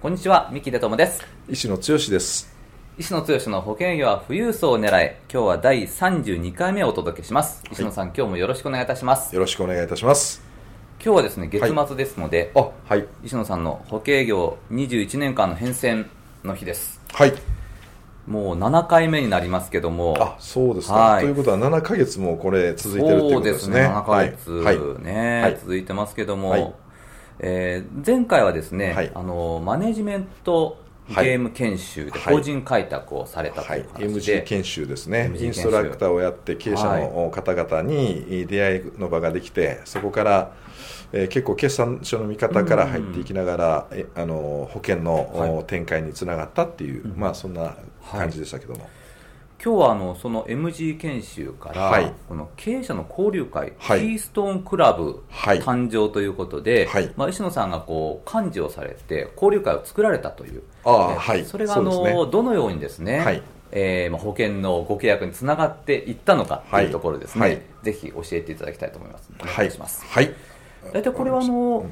こんにちは三木出友です。石野剛です。石野剛の保険業は富裕層を狙い今日は第32回目をお届けします、石野さん今日もよろしくお願いいたします。よろしくお願いいたします。今日はですね月末ですので、はい、あはい。石野さんの保険業21年間の変遷の日です。はい。もう7回目になりますけども。あそうですか、はい、ということは7か月もこれ続いてるっていうことですね。そうですね7か月ね、はい、続いてますけども、はい、えー、前回はですね、はい、あのマネジメントゲーム研修で法人開拓をされたという話で、はい、MG 研修ですね。インストラクターをやって経営者の方々に出会いの場ができてそこからえー、結構決算書の見方から入っていきながら、えあの保険の、はい、展開につながったっていう、まあそんな感じでしたけども。はい今日はあのその MG 研修から、はい、この経営者の交流会、はい、キーストーンクラブ誕生ということで、はい、まあ、石野さんがこう幹事をされて交流会を作られたというあ、はい、それがあの、ね、どのようにですね、はい。えーまあ、保険のご契約につながっていったのかというところですね、ぜひ教えていただきたいと思います。お願いします。はい。大体これはあの、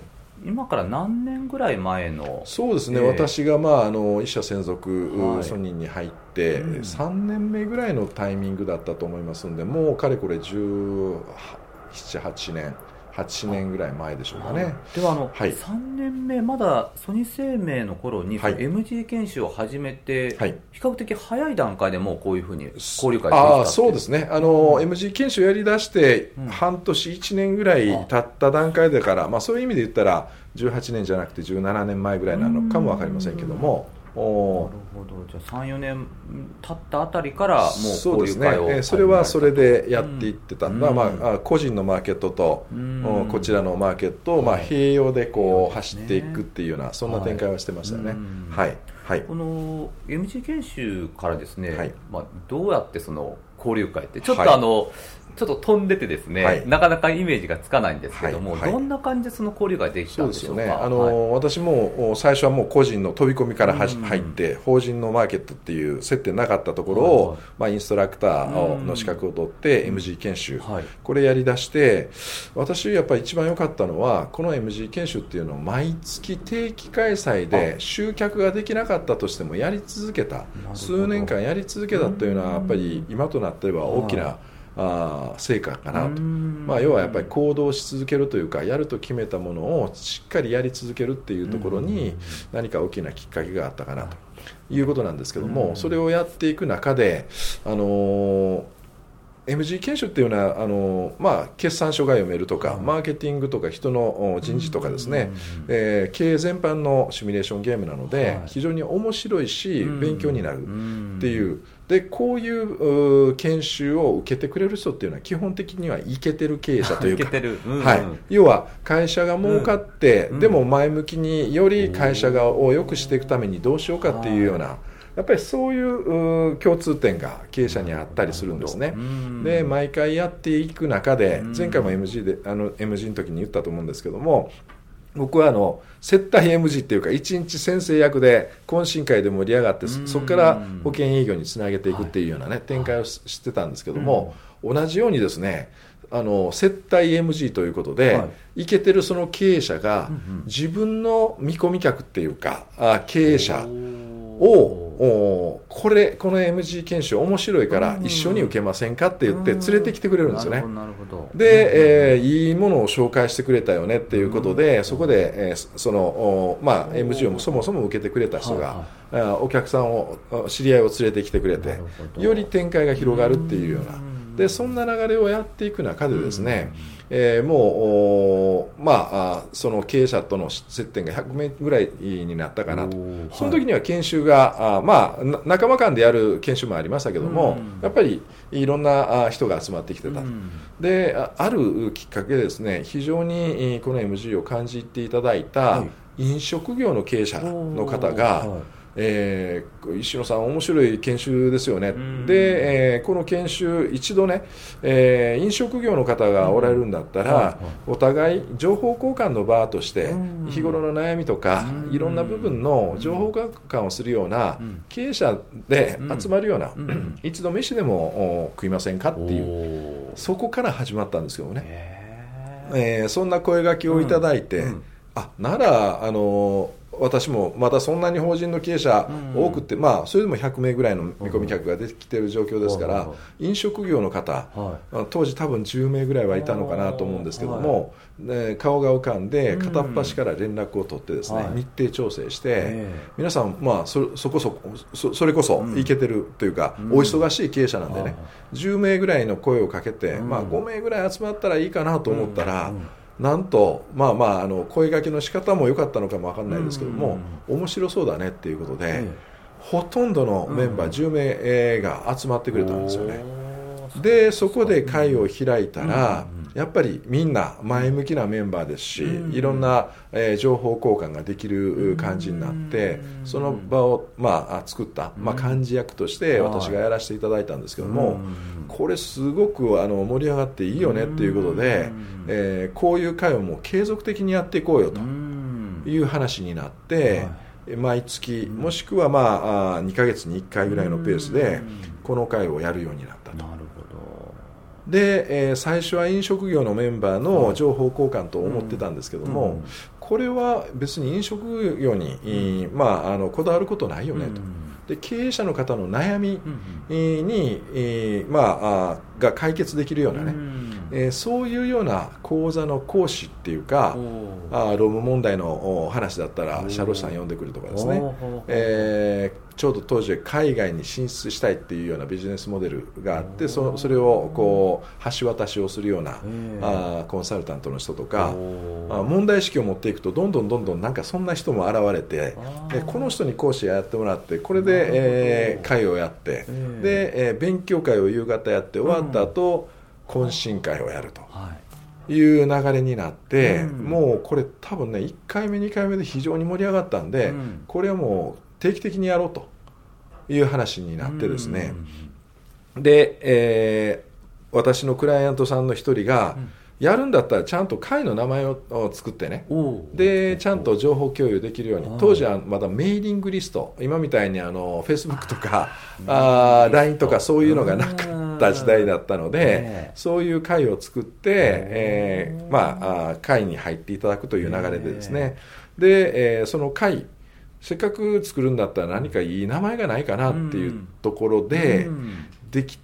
今から何年ぐらい前の？そうですね、えー、私が、まあ、あの一社専属ソニーに入って、はい、3年目ぐらいのタイミングだったと思いますのでもうかれこれ17、8年8年ぐらい前でしょうかね、ではあの、はい、3年目まだソニー生命の頃に、はい、MG 研修を始めて、はい、比較的早い段階でもうこういうふうに交流会あそうですね。あの、うん、MG 研修やりだして半年1年ぐらい経った段階だから、まあ、そういう意味で言ったら18年じゃなくて17年前ぐらいなのかも分かりませんけども。なるほど。じゃあ34年経ったあたりからもうそうですね。それはそれでやっていってた、うん、まあまあ個人のマーケットと、うん、こちらのマーケットをまあ併用でこう走っていくっていうようなそんな展開はしてましたよね。はい、はい、この MG 研修からですね、はい、まあ、どうやってその交流会って。ちょっとあの、はいちょっと飛んでてですね、はい、なかなかイメージがつかないんですけども、はい。はい、どんな感じでその交流ができたんでしょうか？ね。あの、私も最初はもう個人の飛び込みから入って、法人のマーケットっていう接点なかったところを、まあ、インストラクターの資格を取って MG 研修、これやりだして私やっぱり一番良かったのはこの MG 研修っていうのを毎月定期開催で集客ができなかったとしてもやり続けた。数年間やり続けたというのはやっぱり今となっては大きな、あ成果かなと、まあ、要はやっぱり行動し続けるというかやると決めたものをしっかりやり続けるっていうところに何か大きなきっかけがあったかなとい。うことなんですけどもそれをやっていく中で、あのー MG 研修っていうのはあの、まあ、決算書が読めるとか、マーケティングとか人の人事とかですね、えー、経営全般のシミュレーションゲームなので、非常に面白いし、勉強になるっていう。でこういう研修を受けてくれる人っていうのは基本的にはいけてる経営者というか、はい、要は会社が儲かって、でも前向きにより会社がを良くしていくためにどうしようかっていうような。やっぱりそういう共通点が経営者にあったりするんですね。で毎回やっていく中で前回も MG であの MG の時に言ったと思うんですけども僕はあの接待 MG っていうか一日先生役で懇親会で盛り上がってそこから保険営業につなげていくっていうようなね展開をしてたんですけども同じようにですねあの接待 MG ということで、はい、いけてるその経営者が自分の見込み客っていうかあ経営者をこれこの MG 研修面白いから一緒に受けませんかって言って連れてきてくれるんですよね。で、えー、いいものを紹介してくれたよねっていうことでそこで、えー、そのまあ MG をそもそも受けてくれた人が、はいはい、お客さんを知り合いを連れてきてくれてより展開が広がるっていうようなでそんな流れをやっていく中でですね、えー、もう、まあ、その経営者との接点が100名ぐらいになったかなと、その時には研修が、あまあ、仲間間でやる研修もありましたけども、やっぱりいろんな人が集まってきてた、であるきっかけでですね非常にこの MG を感じていただいた、飲食業の経営者の方が、えー、石野さん、面白い研修ですよね、で、えー、この研修、一度ね、えー、飲食業の方がおられるんだったら、お互い情報交換の場として、日頃の悩みとか、いろんな部分の情報交換をするような経営者で集まるような、一度飯でも食いませんかっていう、そこから始まったんですけどね、えー、そんな声がけをいただいて、あなら、あの私もまだそんなに法人の経営者多くて、うん、まあ、それでも100名ぐらいの見込み客が出てきている状況ですから、飲食業の方、はい、当時、多分10名ぐらいはいたのかなと思うんですけども、はい、顔が浮かんで、片っ端から連絡を取ってですね、うん、日程調整して、皆さん、まあそ、そこそこそ、それこそいけてるというか、うん、お忙しい経営者なんでね、10名ぐらいの声をかけて、まあ、5名ぐらい集まったらいいかなと思ったら、なんと、まあまあ、あの声がけの仕方も良かったのかも分かんないですけども、面白そうだねっていうことで、ほとんどのメンバー10名が集まってくれたんですよね。でそこで会を開いたら、やっぱりみんな前向きなメンバーですし、いろんな、えー、情報交換ができる感じになって、その場を、まあ、作った、まあ、幹事役として私がやらせていただいたんですけども、これすごくあの盛り上がっていいよねっていうことで、えー、こういう会をもう継続的にやっていこうよという話になって、毎月もしくはまあ2か月に1回ぐらいのペースでこの会をやるようになったと。で、えー、最初は飲食業のメンバーの情報交換と思ってたんですけども、うん、これは別に飲食業に、うん、まあ、あのこだわることないよねと。で経営者の方の悩みに、えー、まあ、が解決できるようなね、えー、そういうような講座の講師っていうかあ労務問題の話だったら社労士さん呼んでくるとかですね、えー、ちょうど当時海外に進出したいっていうようなビジネスモデルがあってそそれをこう橋渡しをするようなあコンサルタントの人とかあ問題意識を持っていくとどんどんどんどんなんかそんな人も現れてでこの人に講師やってもらってこれで、えー、会をやってで、えー、勉強会を夕方やって終わった後、懇親会をやると。い。う流れになって、うん、もうこれ多分ね1回目2回目で非常に盛り上がったんで、うん、これはもう定期的にやろうという話になってですね、うん、で、えー、私のクライアントさんの一人が、やるんだったらちゃんと会の名前を作ってね。でちゃんと情報共有できるように。当時はまだメーリングリスト。今みたいにあのフェイスブックとかあ LINE とかそういうのがなかった時代だったのでそういう会を作って、えー、まあ会に入っていただくという流れでですね。で、えー、その会せっかく作るんだったら何かいい名前がないかなっていうところででき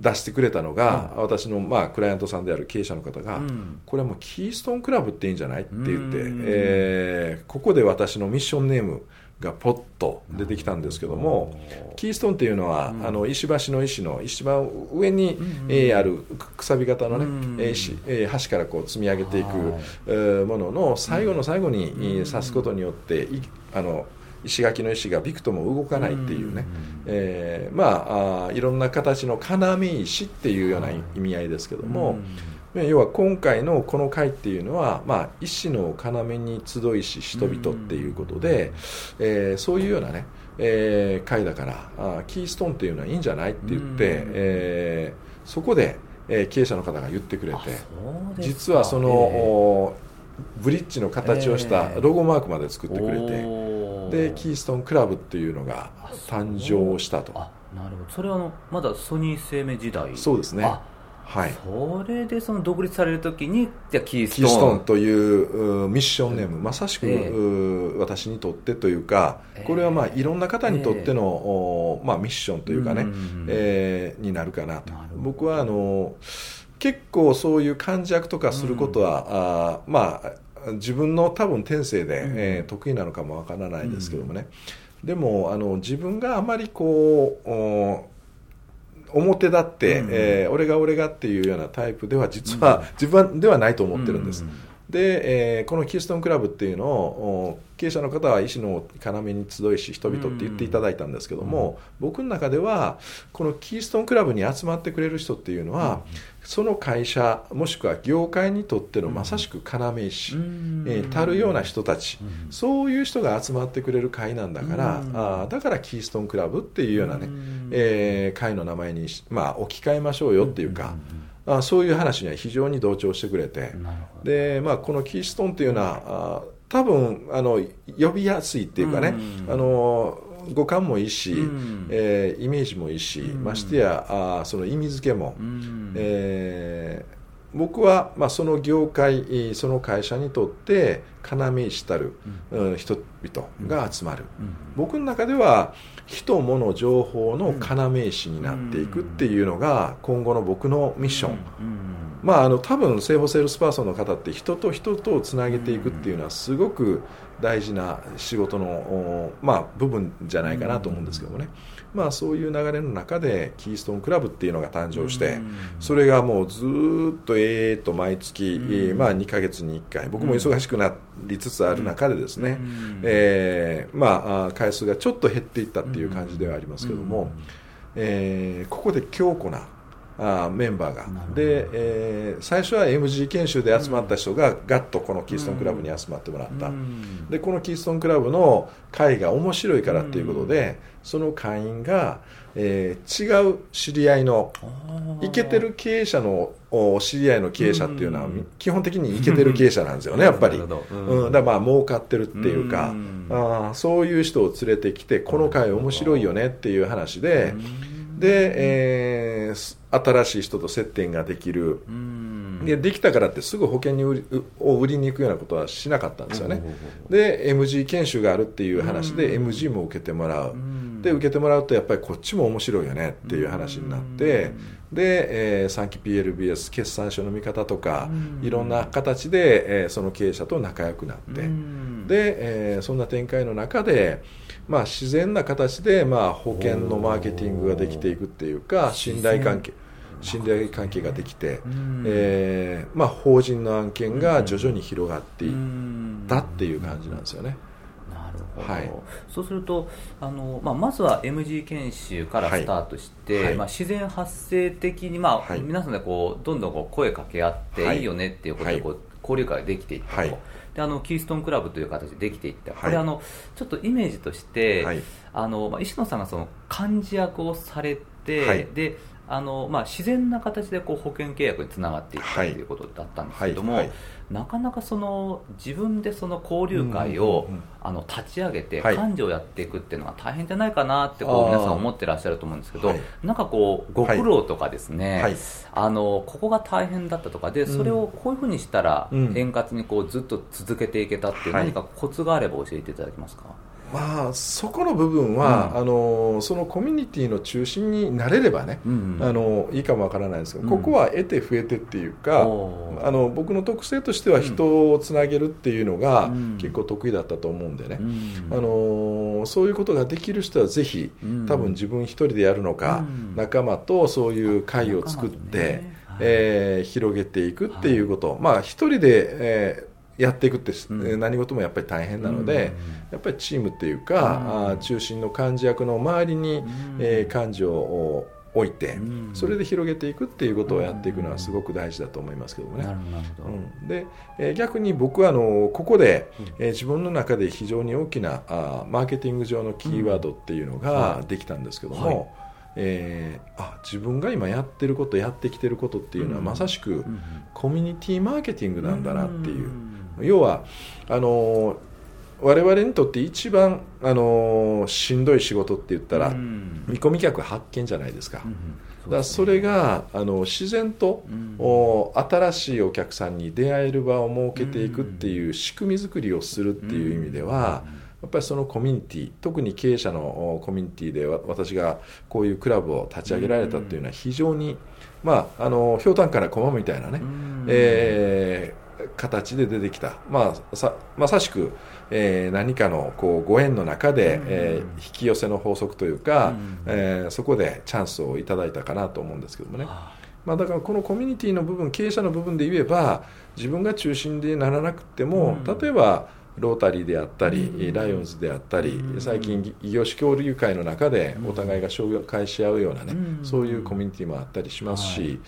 出してくれたのが、うん、私のまあクライアントさんである経営者の方が、うん、これはもうキーストンクラブっていいんじゃないって言って、えー、ここで私のミッションネームがポッと出てきたんですけども、キーストンっていうのは、うん、あの石橋の石の一番上に、うん、えー、あるくさび型のね、うん、えーえー、橋からこう積み上げていく、えー、ものの最後の最後に、うん、刺すことによってあの石垣の石がびくとも動かないっていうね、えー、まああいろんな形の要石っていうような意味合いですけども、要は今回のこの会っていうのは、まあ、医師の要に集いし人々っていうことで、えー、そういうようなね、えー、会だからあキーストーンっていうのはいいんじゃないって言って、えー、そこで、えー、経営者の方が言ってくれて実はその、ブリッジの形をしたロゴマークまで作ってくれて、でキーストーンクラブっていうのが誕生したと。なるほど。それはあのまだソニー生命時代。そうですねはい、それでその独立されるときにじゃキーストーン。というミッションネーム、まさしく、えー、私にとってというかこれはまあいろんな方にとっての、えー、まあ、ミッションというかね、うん、えー、になるかなと。僕はあの結構そういう感弱とかすることは、うん、あまあ自分の多分天性で、うん、えー、得意なのかもわからないですけどもね、でもあの自分があまりこう表立って、うん、えー、俺が俺がっていうようなタイプでは実は、自分ではないと思ってるんです。で、えー、このキーストンクラブっていうのを経営者の方は医師の要に集いし人々って言っていただいたんですけども、僕の中ではこのキーストンクラブに集まってくれる人っていうのは、その会社もしくは業界にとってのまさしく要石、えー、たるような人たち、そういう人が集まってくれる会なんだから、あだからキーストンクラブっていうようなね、えー、会の名前に、まあ、置き換えましょうよっていうか。あそういう話には非常に同調してくれてで、まあ、このキーストーンっていうのはあ多分あの呼びやすいっていうかね、うん、あの五感もいいし、うん、えー、イメージもいいし、うん、ましてやあその意味付けも、うん、えー僕は、まあ、その業界その会社にとって要石たる、うん、人々が集まる、うん、僕の中では人物情報の要石になっていくっていうのが今後の僕のミッション、まあ、あの多分生保セールスパーソンの方って人と人とをつなげていくっていうのはすごく大事な仕事の、まあ、部分じゃないかなと思うんですけどもね。まあ、そういう流れの中でキーストーンクラブっていうのが誕生してそれがもうずっとえーと毎月、まあ、2か月に1回。僕も忙しくなりつつある中でですね、えー、まあ、回数がちょっと減っていったっていう感じではありますけども、えー、ここで強固なあメンバーが。で、えー、最初は MG 研修で集まった人がガッとこのキーストンクラブに集まってもらった、でこのキーストンクラブの会が面白いからっていうことで、その会員が、えー、違う知り合いのいけてる経営者の知り合いの経営者っていうのは、基本的にいけてる経営者なんですよねやっぱり、うん、だからまあ儲かってるっていうか、あそういう人を連れてきてこの会面白いよねっていう話で、で、えー、新しい人と接点ができる、でできたからってすぐ保険に売りを売りに行くようなことはしなかったんですよね、で MG 研修があるっていう話で MG も受けてもらう、で受けてもらうとやっぱりこっちも面白いよねっていう話になって、で、えー、3期 PLBS 決算書の見方とか、いろんな形で、えー、その経営者と仲良くなって、で、えー、そんな展開の中でまあ、自然な形でまあ保険のマーケティングができていくっていうか信頼関係信頼関係ができて、えーまあ、法人の案件が徐々に広がっていったっていう感じなんですよね。なるほど、はい、そうするとあの、まあ、まずは MG 研修からスタートして、はい、まあ、自然発生的に、まあ、はい、皆さんでこうどんどんこう声かけ合ってい。いよねっていうことでこう、交流会ができていったと。であのキーストンクラブという形でできていった、これあのちょっとイメージとして、はい、あのまあ、石野さんがその幹事役をされて、はい、であのまあ、自然な形でこう保険契約につながっていったということだったんですけども、はい。はい。はい、なかなかその自分でその交流会を、あの立ち上げて幹事をやっていくっていうのは大変じゃないかなってこう皆さん思ってらっしゃると思うんですけど、なんかこうご苦労とかですね、あのここが大変だったとかでそれをこういうふうにしたら円滑にこうずっと続けていけたっていう何かコツがあれば教えていただけますか？まあ、そこの部分は、うん、あのそのコミュニティの中心になれればね、うんうん、あのいいかもわからないですけど、うん、ここは得て増えてっていうか、あの僕の特性としては人をつなげるっていうのが結構得意だったと思うんでね、あのそういうことができる人はぜひ多分自分一人でやるのか、仲間とそういう会を作って、ね。えー、広げていくっていうこと、はい、まあ一人で、えーやっていくって、うん、何事もやっぱり大変なので、やっぱりチームっていうか、あ中心の幹事役の周りに、えー、幹事を置いて、それで広げていくっていうことをやっていくのはすごく大事だと思いますけどもね。うん、で、えー、逆に僕はあのここで、えー、自分の中で非常に大きなあマーケティング上のキーワードっていうのができたんですけども。はいえー、あ自分が今やってることやってきてることっていうのは、まさしくコミュニティマーケティングなんだなっていう、要はあの我々にとって一番、あのしんどい仕事って言ったら、見込み客発見じゃないですか。だからそれがあの自然と、お新しいお客さんに出会える場を設けていくっていう仕組み作りをするっていう意味では、やっぱりそのコミュニティ特に経営者のコミュニティで私がこういうクラブを立ち上げられたっていうのは非常に、まあ、あのひょうたんから駒みたいなね、えー形で出てきた、まあ、さまさしく、えー、何かのこうご縁の中で、うん、えー、引き寄せの法則というか、うん、えー、そこでチャンスをいただいたかなと思うんですけどもね。まあ、だからこのコミュニティの部分経営者の部分で言えば自分が中心でならなくても、例えばロータリーであったり、ライオンズであったり、最近異業種交流会の中でお互いが紹介し合うようなね、そういうコミュニティもあったりしますし、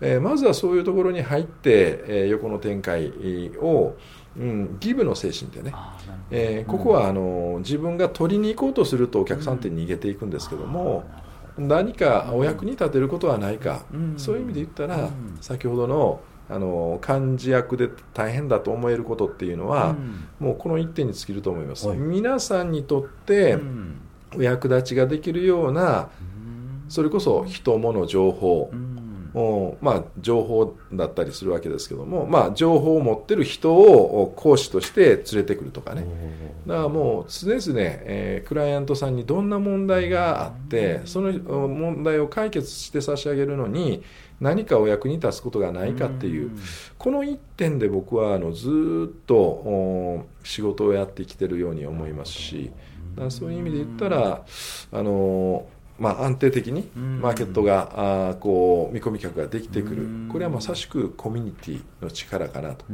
えまずはそういうところに入って、え横の展開をうん、ギブの精神でね、えー、ここはあの自分が取りに行こうとするとお客さんって逃げていくんですけども、何かお役に立てることはないか、そういう意味で言ったら、先ほどのあの幹事役で大変だと思えることっていうのは、もうこの一点に尽きると思います。皆さんにとってお役立ちができるような、それこそ人物情報、まあ、情報だったりするわけですけども、まあ、情報を持ってる人を講師として連れてくるとかね。だからもう常々、えー、クライアントさんにどんな問題があってその問題を解決して差し上げるのに何かお役に立つことがないかっていうこの一点で僕はあのずっと仕事をやってきてるように思いますしそういう意味で言ったらあのまあ、安定的にマーケットがあこう見込み客ができてくる。これはまさしくコミュニティの力かなと。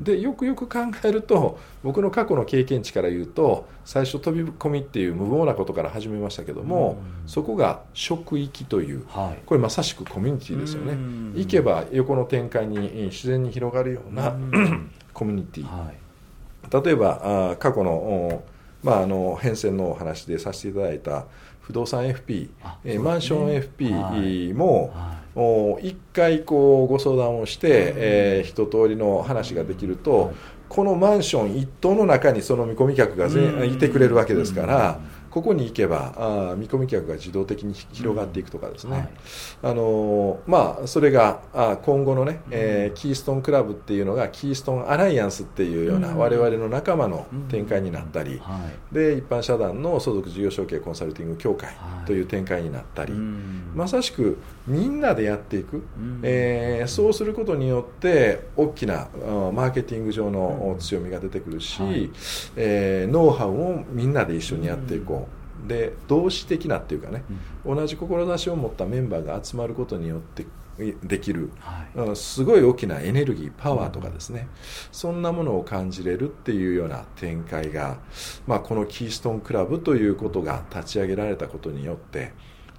でよくよく考えると僕の過去の経験値から言うと最初飛び込みっていう無謀なことから始めましたけどもそこが職域という。これまさしくコミュニティですよね。行けば横の展開に自然に広がるような コミュニティ。例えばあ過去のまあ、あの変遷のお話でさせていただいた不動産 FP、え、ね、マンション FP も、はい、一回こうご相談をして、えー、一通りの話ができると、このマンション一棟の中にその見込み客がいてくれるわけですから。ここに行けばあ見込み客が自動的に広がっていくとかですね、はい、あのまあ、それがあ今後のね、えー、キーストンクラブっていうのがキーストンアライアンスっていうような、我々の仲間の展開になったり、はい、で一般社団の相続事業承継コンサルティング協会という展開になったり、まさしくみんなでやっていく、えー、そうすることによって大きなマーケティング上の強みが出てくるし、はい、えー、ノウハウをみんなで一緒にやっていこう。で同志的なっていうかね、うん、同じ志を持ったメンバーが集まることによってできる、はい、すごい大きなエネルギーパワーとかですね、うん、そんなものを感じれるっていうような展開が、まあ、このキーストンクラブということが立ち上げられたことによって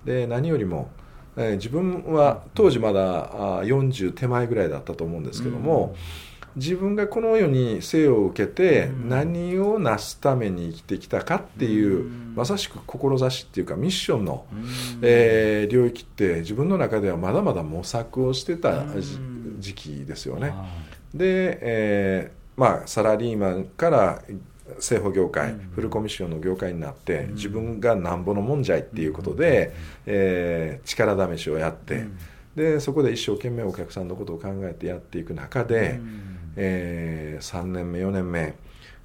で何よりも、えー、自分は当時まだ40手前ぐらいだったと思うんですけども、うん自分がこの世に生を受けて何を成すために生きてきたかっていうまさしく志っていうかミッションの、えー、領域って自分の中ではまだまだ模索をしてた時期ですよね。で、えーまあ、サラリーマンから製法業界、フルコミッションの業界になって、自分がなんぼのもんじゃいっていうことで、えー、力試しをやって、でそこで一生懸命お客さんのことを考えてやっていく中で、えー、3年目4年目。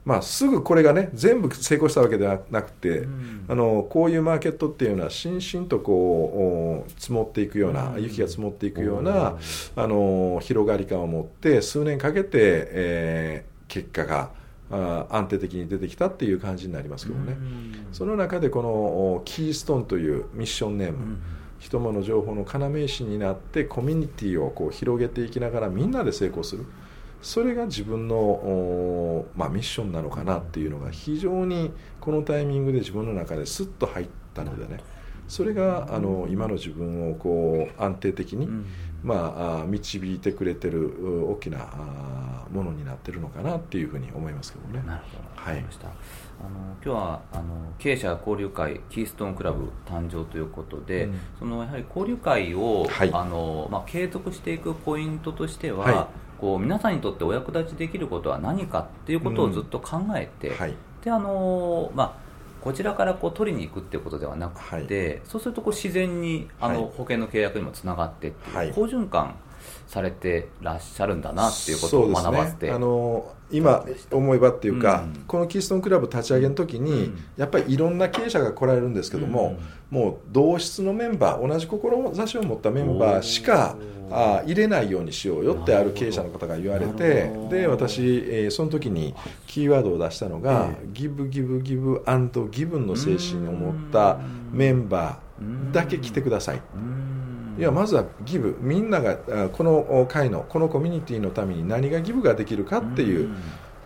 まあ、すぐこれがね全部成功したわけではなくて、うん、あのこういうマーケットっていうのはしんしんとこう積もっていくような、うん、雪が積もっていくような、あの広がり感を持って数年かけて、えー、結果があ安定的に出てきたっていう感じになりますけどね、うん、その中でこのキーストーンというミッションネーム、人物情報の要石になってコミュニティをこを広げていきながらみんなで成功する。それが自分の、まあ、ミッションなのかなっていうのが非常にこのタイミングで自分の中ですっと入ったのでね。それがあの今の自分をこう安定的に、まあ、導いてくれてる大きなものになってるのかなっていうふうに思いますけどね。なるほど、はい、あの今日はあの経営者交流会キーストーンクラブ誕生ということで、うん、そのやはり交流会を、はい、あのまあ、継続していくポイントとしては、はいこう皆さんにとってお役立ちできることは何かっていうことをずっと考えて、うんはい、であのまあこちらからこう取りに行くっていうことではなくて、はい、そうするとこう自然にあの保険の契約にもつながってっていう好循環されてらっしゃるんだなっていうことを学ばせて、ね、あの今思えばっていうか、うん、このキーストンクラブ立ち上げの時に、うん、やっぱりいろんな経営者が来られるんですけども、うん、もう同室のメンバー同じ志を持ったメンバーしかあ入れないようにしようよってある経営者の方が言われてで私、えー、その時にキーワードを出したのが、ギブギブギブアンドギブンの精神を持ったメンバーだけ来てください。いやまずはギブ。みんながこの会のこのコミュニティのために何がギブができるかっていう、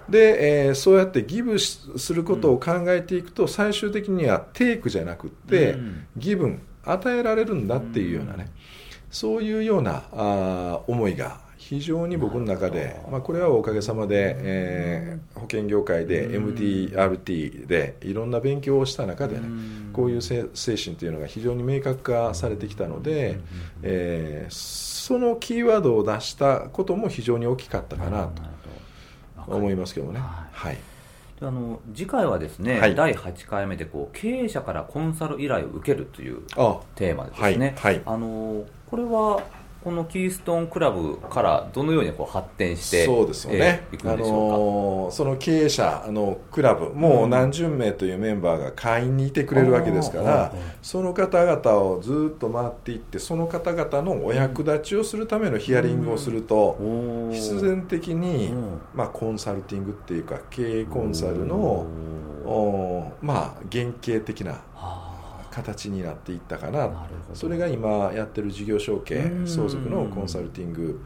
で、えー、そうやってギブすることを考えていくと、最終的にはテイクじゃなくて、ギブン与えられるんだっていうようなね、そういうようなあ思いが非常に僕の中で、まあ、これはおかげさまで、えー、保険業界で MDRT でいろんな勉強をした中でねこういう精神というのが非常に明確化されてきたので、えー、そのキーワードを出したことも非常に大きかったかなと思いますけどね。はい。あの次回はですね、はい、第8回目でこう経営者からコンサル依頼を受けるというテーマですね。はいはい、あのこれはこのキーストーンクラブからどのようにこう発展してそうですよね、えー、あのー、その経営者のクラブもう何十名というメンバーが会員にいてくれるわけですから、うん、その方々をずっと回っていってその方々のお役立ちをするためのヒアリングをすると、うん、必然的に、うん、まあ、コンサルティングっていうか経営コンサルのまあ原型的な。形になっていったかなそれが今やってる事業承継相続のコンサルティング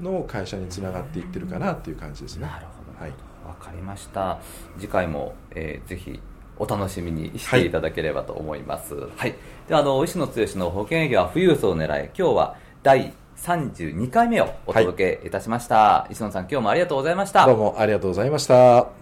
の会社につながっていってるかなっていう感じですね。なるほど、はい、分かりました次回も、えー、ぜひお楽しみにしていただければと思います。はい。はい、であの、石野剛の保険営業は富裕層を狙い、今日は第32回目をお届けいたしました。はい、石野さん、今日もありがとうございました。どうもありがとうございました。